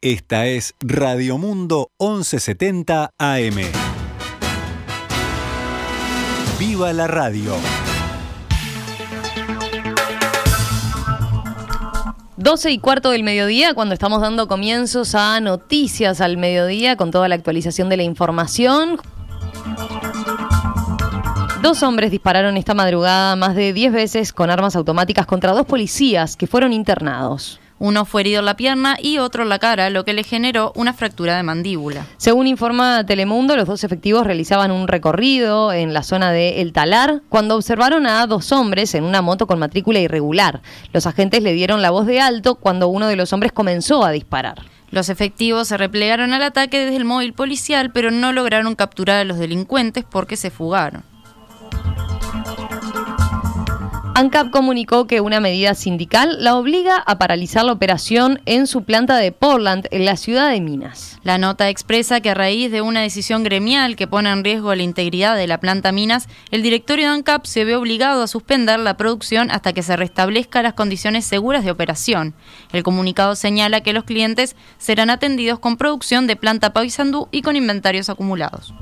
Esta es Radio Mundo 1170 AM. ¡Viva la radio! 12 y cuarto del mediodía, cuando estamos dando comienzos a noticias al mediodía con toda la actualización de la información. Dos hombres dispararon esta madrugada más de 10 veces con armas automáticas contra dos policías que fueron internados. Uno fue herido en la pierna y otro en la cara, lo que le generó una fractura de mandíbula. Según informa Telemundo, los dos efectivos realizaban un recorrido en la zona de El Talar cuando observaron a dos hombres en una moto con matrícula irregular. Los agentes le dieron la voz de alto cuando uno de los hombres comenzó a disparar. Los efectivos se replegaron al ataque desde el móvil policial, pero no lograron capturar a los delincuentes porque se fugaron. ANCAP comunicó que una medida sindical la obliga a paralizar la operación en su planta de Portland, en la ciudad de Minas. La nota expresa que a raíz de una decisión gremial que pone en riesgo la integridad de la planta Minas, el directorio de ANCAP se ve obligado a suspender la producción hasta que se restablezca las condiciones seguras de operación. El comunicado señala que los clientes serán atendidos con producción de planta Paysandú y con inventarios acumulados.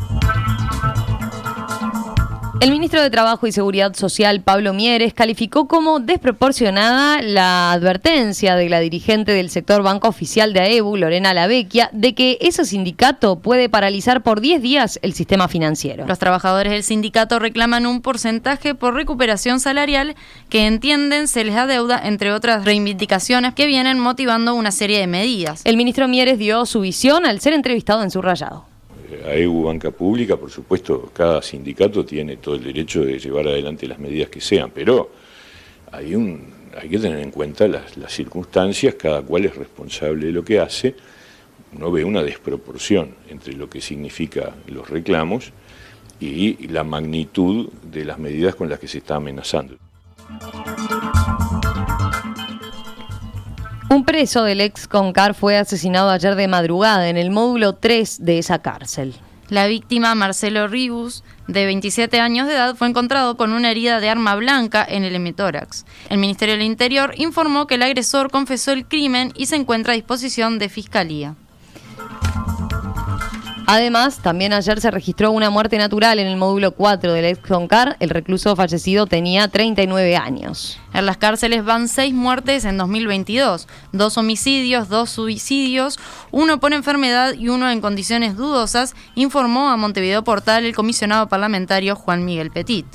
El ministro de Trabajo y Seguridad Social, Pablo Mieres, calificó como desproporcionada la advertencia de la dirigente del sector banco oficial de AEBU, Lorena Lavecchia, de que ese sindicato puede paralizar por 10 días el sistema financiero. Los trabajadores del sindicato reclaman un porcentaje por recuperación salarial que entienden se les adeuda, entre otras reivindicaciones que vienen motivando una serie de medidas. El ministro Mieres dio su visión al ser entrevistado en su rayado. AEU Banca Pública, por supuesto, cada sindicato tiene todo el derecho de llevar adelante las medidas que sean, pero hay, un, hay que tener en cuenta las, circunstancias, cada cual es responsable de lo que hace. Uno ve una desproporción entre lo que significa los reclamos y la magnitud de las medidas con las que se está amenazando. Un preso del ex Concar fue asesinado ayer de madrugada en el módulo 3 de esa cárcel. La víctima, Marcelo Ribus, de 27 años de edad, fue encontrado con una herida de arma blanca en el hemitórax. El Ministerio del Interior informó que el agresor confesó el crimen y se encuentra a disposición de fiscalía. Además, también ayer se registró una muerte natural en el módulo 4 del ex Concar. El recluso fallecido tenía 39 años. En las cárceles van seis muertes en 2022, dos homicidios, dos suicidios, uno por enfermedad y uno en condiciones dudosas, informó a Montevideo Portal el comisionado parlamentario Juan Miguel Petit.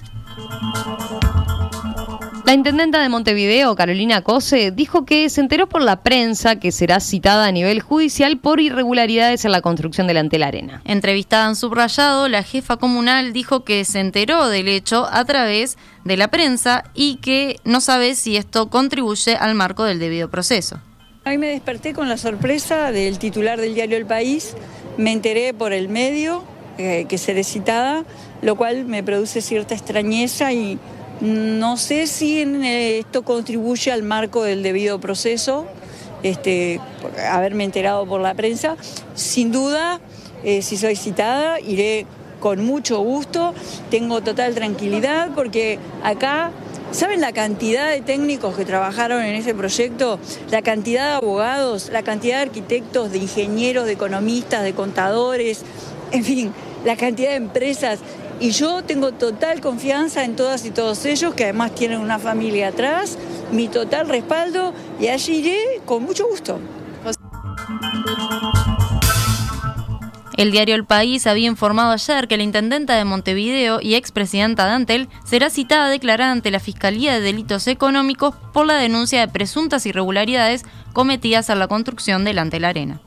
La intendenta de Montevideo, Carolina Cose, dijo que se enteró por la prensa que será citada a nivel judicial por irregularidades en la construcción del Antel Arena. Entrevistada en subrayado, la jefa comunal dijo que se enteró del hecho a través de la prensa y que no sabe si esto contribuye al marco del debido proceso. Hoy me desperté con la sorpresa del titular del diario El País, me enteré por el medio eh, que seré citada, lo cual me produce cierta extrañeza y no sé si eh, esto contribuye al marco del debido proceso, este, haberme enterado por la prensa. Sin duda, eh, si soy citada, iré con mucho gusto, tengo total tranquilidad porque acá, ¿saben la cantidad de técnicos que trabajaron en ese proyecto? La cantidad de abogados, la cantidad de arquitectos, de ingenieros, de economistas, de contadores, en fin, la cantidad de empresas y yo tengo total confianza en todas y todos ellos, que además tienen una familia atrás, mi total respaldo, y allí iré con mucho gusto. El diario El País había informado ayer que la intendenta de Montevideo y expresidenta de Antel será citada a declarar ante la Fiscalía de Delitos Económicos por la denuncia de presuntas irregularidades cometidas en la construcción del Antel Arena.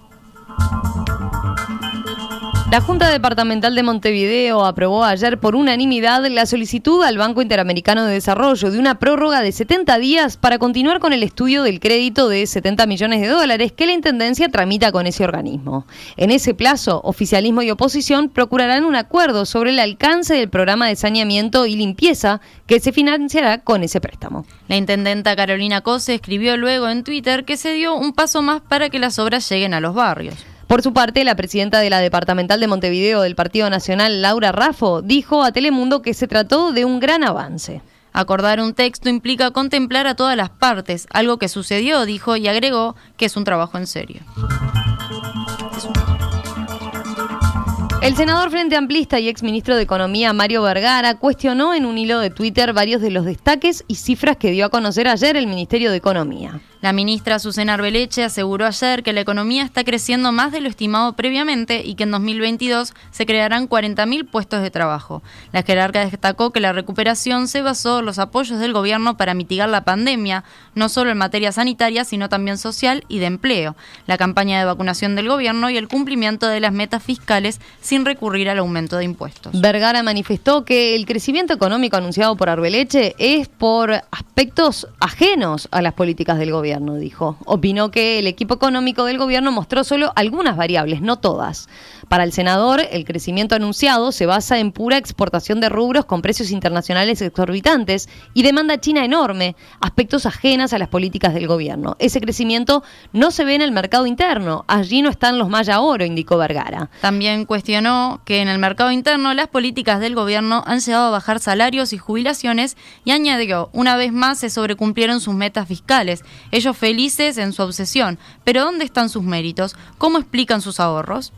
La Junta Departamental de Montevideo aprobó ayer por unanimidad la solicitud al Banco Interamericano de Desarrollo de una prórroga de 70 días para continuar con el estudio del crédito de 70 millones de dólares que la Intendencia tramita con ese organismo. En ese plazo, oficialismo y oposición procurarán un acuerdo sobre el alcance del programa de saneamiento y limpieza que se financiará con ese préstamo. La intendenta Carolina Cose escribió luego en Twitter que se dio un paso más para que las obras lleguen a los barrios. Por su parte, la presidenta de la Departamental de Montevideo del Partido Nacional, Laura Raffo, dijo a Telemundo que se trató de un gran avance. Acordar un texto implica contemplar a todas las partes, algo que sucedió, dijo y agregó que es un trabajo en serio. El senador Frente Amplista y exministro de Economía Mario Vergara cuestionó en un hilo de Twitter varios de los destaques y cifras que dio a conocer ayer el Ministerio de Economía. La ministra Susana Arbeleche aseguró ayer que la economía está creciendo más de lo estimado previamente y que en 2022 se crearán 40.000 puestos de trabajo. La jerarca destacó que la recuperación se basó en los apoyos del gobierno para mitigar la pandemia, no solo en materia sanitaria, sino también social y de empleo, la campaña de vacunación del gobierno y el cumplimiento de las metas fiscales sin recurrir al aumento de impuestos. Vergara manifestó que el crecimiento económico anunciado por Arbeleche es por aspectos ajenos a las políticas del gobierno dijo. Opinó que el equipo económico del gobierno mostró solo algunas variables, no todas. Para el senador, el crecimiento anunciado se basa en pura exportación de rubros con precios internacionales exorbitantes y demanda china enorme, aspectos ajenas a las políticas del gobierno. Ese crecimiento no se ve en el mercado interno, allí no están los maya oro, indicó Vergara. También cuestionó que en el mercado interno las políticas del gobierno han llevado a bajar salarios y jubilaciones y añadió, una vez más se sobrecumplieron sus metas fiscales felices en su obsesión. Pero ¿dónde están sus méritos? ¿Cómo explican sus ahorros?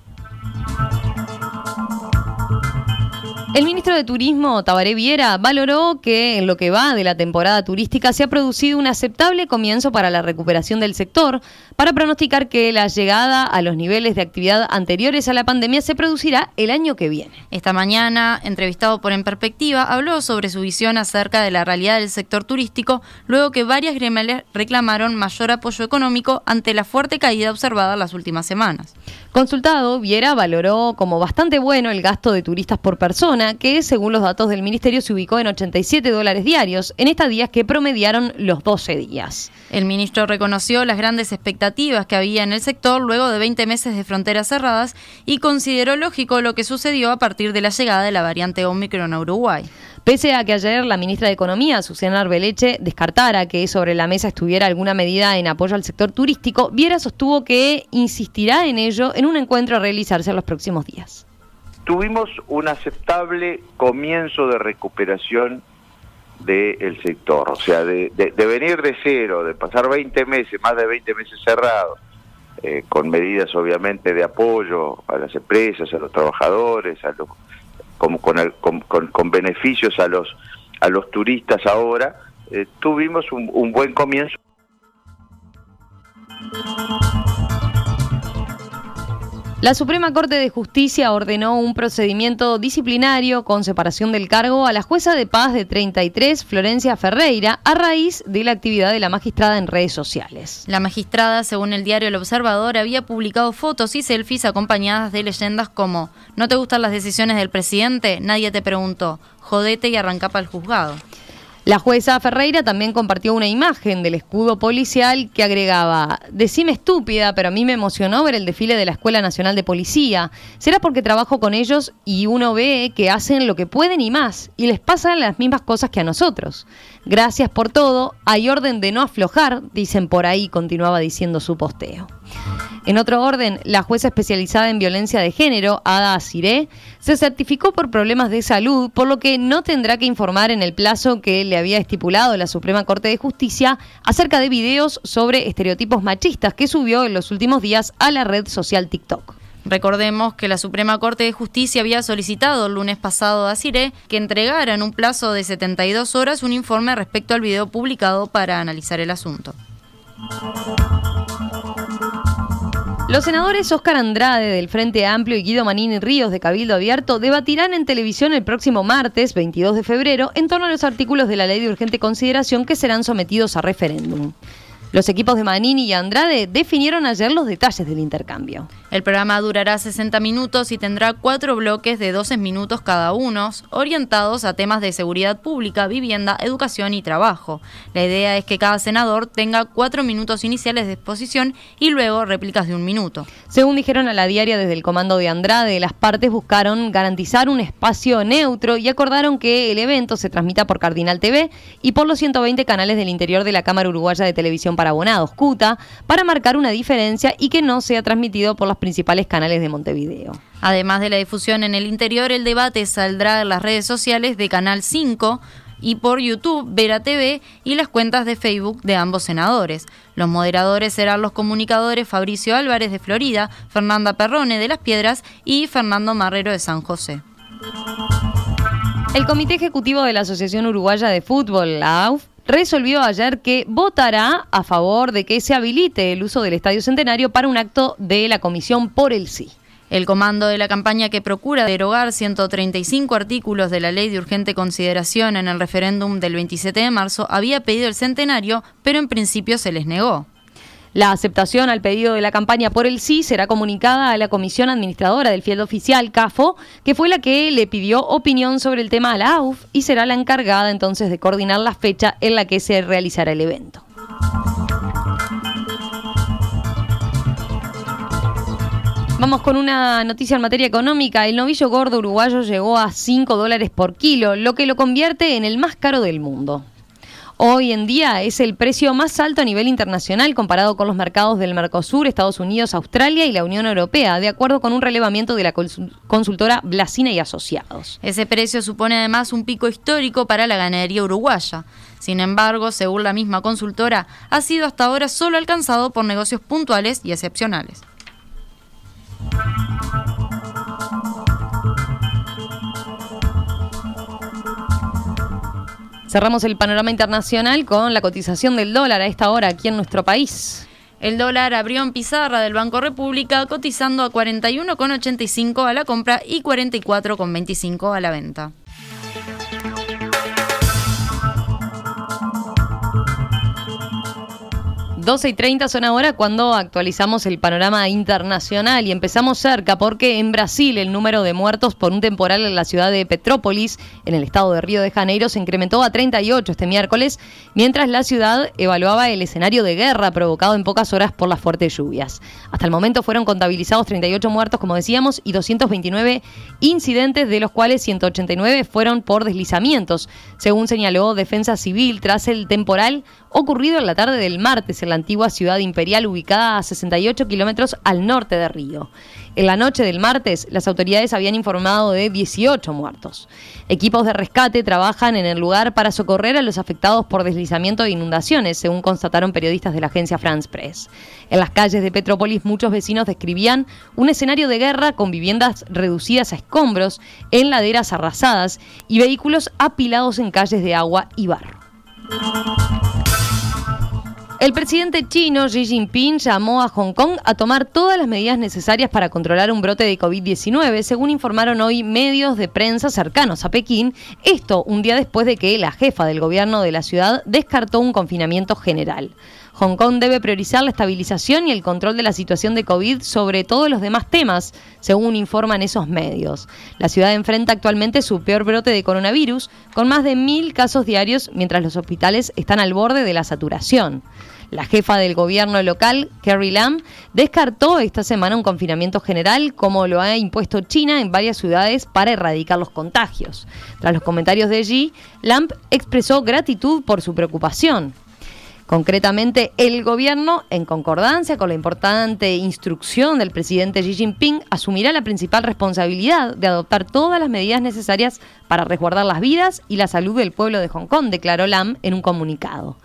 El ministro de Turismo, Tabaré Viera, valoró que en lo que va de la temporada turística se ha producido un aceptable comienzo para la recuperación del sector, para pronosticar que la llegada a los niveles de actividad anteriores a la pandemia se producirá el año que viene. Esta mañana, entrevistado por En Perspectiva, habló sobre su visión acerca de la realidad del sector turístico, luego que varias gremiales reclamaron mayor apoyo económico ante la fuerte caída observada en las últimas semanas. Consultado, Viera valoró como bastante bueno el gasto de turistas por persona, que según los datos del ministerio se ubicó en 87 dólares diarios en estas días que promediaron los 12 días. El ministro reconoció las grandes expectativas que había en el sector luego de 20 meses de fronteras cerradas y consideró lógico lo que sucedió a partir de la llegada de la variante Omicron a Uruguay. Pese a que ayer la ministra de Economía, Susana Arbeleche, descartara que sobre la mesa estuviera alguna medida en apoyo al sector turístico, Viera sostuvo que insistirá en ello en un encuentro a realizarse en los próximos días. Tuvimos un aceptable comienzo de recuperación del sector, o sea, de, venir de cero, de pasar 20 meses, más de 20 meses cerrados, eh, con medidas obviamente de apoyo a las empresas, a los trabajadores, a los como con, con, beneficios a los a los turistas ahora, eh, tuvimos un buen comienzo. La Suprema Corte de Justicia ordenó un procedimiento disciplinario con separación del cargo a la jueza de paz de 33, Florencia Ferreira, a raíz de la actividad de la magistrada en redes sociales. La magistrada, según el diario El Observador, había publicado fotos y selfies acompañadas de leyendas como ¿No te gustan las decisiones del presidente? Nadie te preguntó. Jodete y arranca para el juzgado. La jueza Ferreira también compartió una imagen del escudo policial que agregaba, decime estúpida, pero a mí me emocionó ver el desfile de la Escuela Nacional de Policía. Será porque trabajo con ellos y uno ve que hacen lo que pueden y más, y les pasan las mismas cosas que a nosotros. Gracias por todo, hay orden de no aflojar, dicen por ahí, continuaba diciendo su posteo. En otro orden, la jueza especializada en violencia de género, Ada Asiré, se certificó por problemas de salud, por lo que no tendrá que informar en el plazo que le había estipulado la Suprema Corte de Justicia acerca de videos sobre estereotipos machistas que subió en los últimos días a la red social TikTok. Recordemos que la Suprema Corte de Justicia había solicitado el lunes pasado a CIRE que entregara en un plazo de 72 horas un informe respecto al video publicado para analizar el asunto. Los senadores Óscar Andrade del Frente Amplio y Guido Manini Ríos de Cabildo Abierto debatirán en televisión el próximo martes, 22 de febrero, en torno a los artículos de la Ley de Urgente Consideración que serán sometidos a referéndum. Los equipos de Manini y Andrade definieron ayer los detalles del intercambio. El programa durará 60 minutos y tendrá cuatro bloques de 12 minutos cada uno, orientados a temas de seguridad pública, vivienda, educación y trabajo. La idea es que cada senador tenga cuatro minutos iniciales de exposición y luego réplicas de un minuto. Según dijeron a la diaria desde el comando de Andrade, las partes buscaron garantizar un espacio neutro y acordaron que el evento se transmita por Cardinal TV y por los 120 canales del interior de la Cámara Uruguaya de Televisión para Abonados, CUTA, para marcar una diferencia y que no sea transmitido por las principales canales de Montevideo. Además de la difusión en el interior, el debate saldrá en las redes sociales de Canal 5, y por YouTube Vera TV y las cuentas de Facebook de ambos senadores. Los moderadores serán los comunicadores Fabricio Álvarez de Florida, Fernanda Perrone de Las Piedras y Fernando Marrero de San José. El Comité Ejecutivo de la Asociación Uruguaya de Fútbol, la AUF, resolvió ayer que votará a favor de que se habilite el uso del Estadio Centenario para un acto de la Comisión por el Sí. El comando de la campaña que procura derogar 135 artículos de la ley de urgente consideración en el referéndum del 27 de marzo había pedido el centenario, pero en principio se les negó. La aceptación al pedido de la campaña por el sí será comunicada a la Comisión Administradora del Fiel Oficial, CAFO, que fue la que le pidió opinión sobre el tema a la AUF y será la encargada entonces de coordinar la fecha en la que se realizará el evento. Vamos con una noticia en materia económica. El novillo gordo uruguayo llegó a 5 dólares por kilo, lo que lo convierte en el más caro del mundo. Hoy en día es el precio más alto a nivel internacional comparado con los mercados del Mercosur, Estados Unidos, Australia y la Unión Europea, de acuerdo con un relevamiento de la consultora Blasina y Asociados. Ese precio supone además un pico histórico para la ganadería uruguaya. Sin embargo, según la misma consultora, ha sido hasta ahora solo alcanzado por negocios puntuales y excepcionales. Cerramos el panorama internacional con la cotización del dólar a esta hora aquí en nuestro país. El dólar abrió en pizarra del Banco República cotizando a 41,85 a la compra y 44,25 a la venta. 12 y 30 son ahora cuando actualizamos el panorama internacional y empezamos cerca porque en Brasil el número de muertos por un temporal en la ciudad de Petrópolis, en el estado de Río de Janeiro, se incrementó a 38 este miércoles, mientras la ciudad evaluaba el escenario de guerra provocado en pocas horas por las fuertes lluvias. Hasta el momento fueron contabilizados 38 muertos, como decíamos, y 229 incidentes, de los cuales 189 fueron por deslizamientos, según señaló Defensa Civil tras el temporal ocurrido en la tarde del martes en la antigua ciudad imperial ubicada a 68 kilómetros al norte de Río. En la noche del martes, las autoridades habían informado de 18 muertos. Equipos de rescate trabajan en el lugar para socorrer a los afectados por deslizamiento e inundaciones, según constataron periodistas de la agencia France Press. En las calles de Petrópolis, muchos vecinos describían un escenario de guerra con viviendas reducidas a escombros, en laderas arrasadas y vehículos apilados en calles de agua y barro. El presidente chino Xi Jinping llamó a Hong Kong a tomar todas las medidas necesarias para controlar un brote de COVID-19, según informaron hoy medios de prensa cercanos a Pekín, esto un día después de que la jefa del gobierno de la ciudad descartó un confinamiento general. Hong Kong debe priorizar la estabilización y el control de la situación de COVID sobre todos los demás temas, según informan esos medios. La ciudad enfrenta actualmente su peor brote de coronavirus, con más de mil casos diarios, mientras los hospitales están al borde de la saturación. La jefa del gobierno local, Carrie Lam, descartó esta semana un confinamiento general como lo ha impuesto China en varias ciudades para erradicar los contagios. Tras los comentarios de Xi, Lam expresó gratitud por su preocupación. Concretamente, el gobierno, en concordancia con la importante instrucción del presidente Xi Jinping, asumirá la principal responsabilidad de adoptar todas las medidas necesarias para resguardar las vidas y la salud del pueblo de Hong Kong, declaró Lam en un comunicado.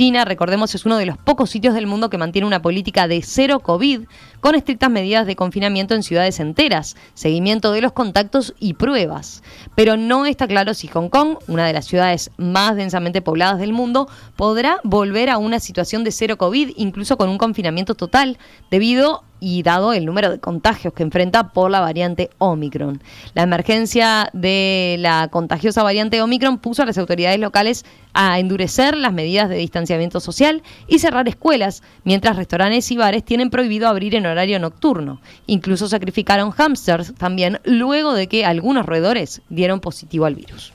China, recordemos, es uno de los pocos sitios del mundo que mantiene una política de cero COVID, con estrictas medidas de confinamiento en ciudades enteras, seguimiento de los contactos y pruebas. Pero no está claro si Hong Kong, una de las ciudades más densamente pobladas del mundo, podrá volver a una situación de cero COVID, incluso con un confinamiento total, debido y dado el número de contagios que enfrenta por la variante Omicron. La emergencia de la contagiosa variante Omicron puso a las autoridades locales a endurecer las medidas de distanciamiento social y cerrar escuelas, mientras restaurantes y bares tienen prohibido abrir en horario nocturno. Incluso sacrificaron hamsters también luego de que algunos roedores dieron positivo al virus.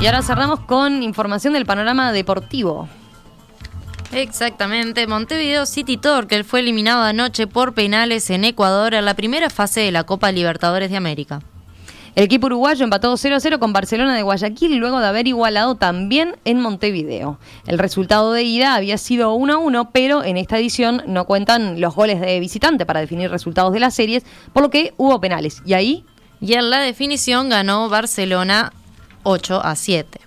Y ahora cerramos con información del panorama deportivo. Exactamente, Montevideo City Torque fue eliminado anoche por penales en Ecuador en la primera fase de la Copa Libertadores de América. El equipo uruguayo empató 0-0 con Barcelona de Guayaquil luego de haber igualado también en Montevideo. El resultado de ida había sido 1-1, pero en esta edición no cuentan los goles de visitante para definir resultados de las series, por lo que hubo penales. Y ahí Y en la definición ganó Barcelona 8 a 7.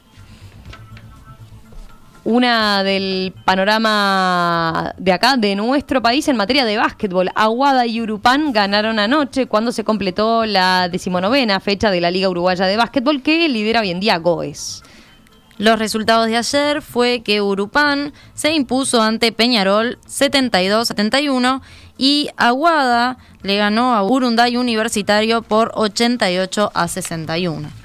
Una del panorama de acá, de nuestro país, en materia de básquetbol. Aguada y Urupán ganaron anoche cuando se completó la decimonovena fecha de la Liga Uruguaya de Básquetbol que lidera hoy en día Goes. Los resultados de ayer fue que Urupán se impuso ante Peñarol 72-71 y Aguada le ganó a Urunday Universitario por 88 a 61.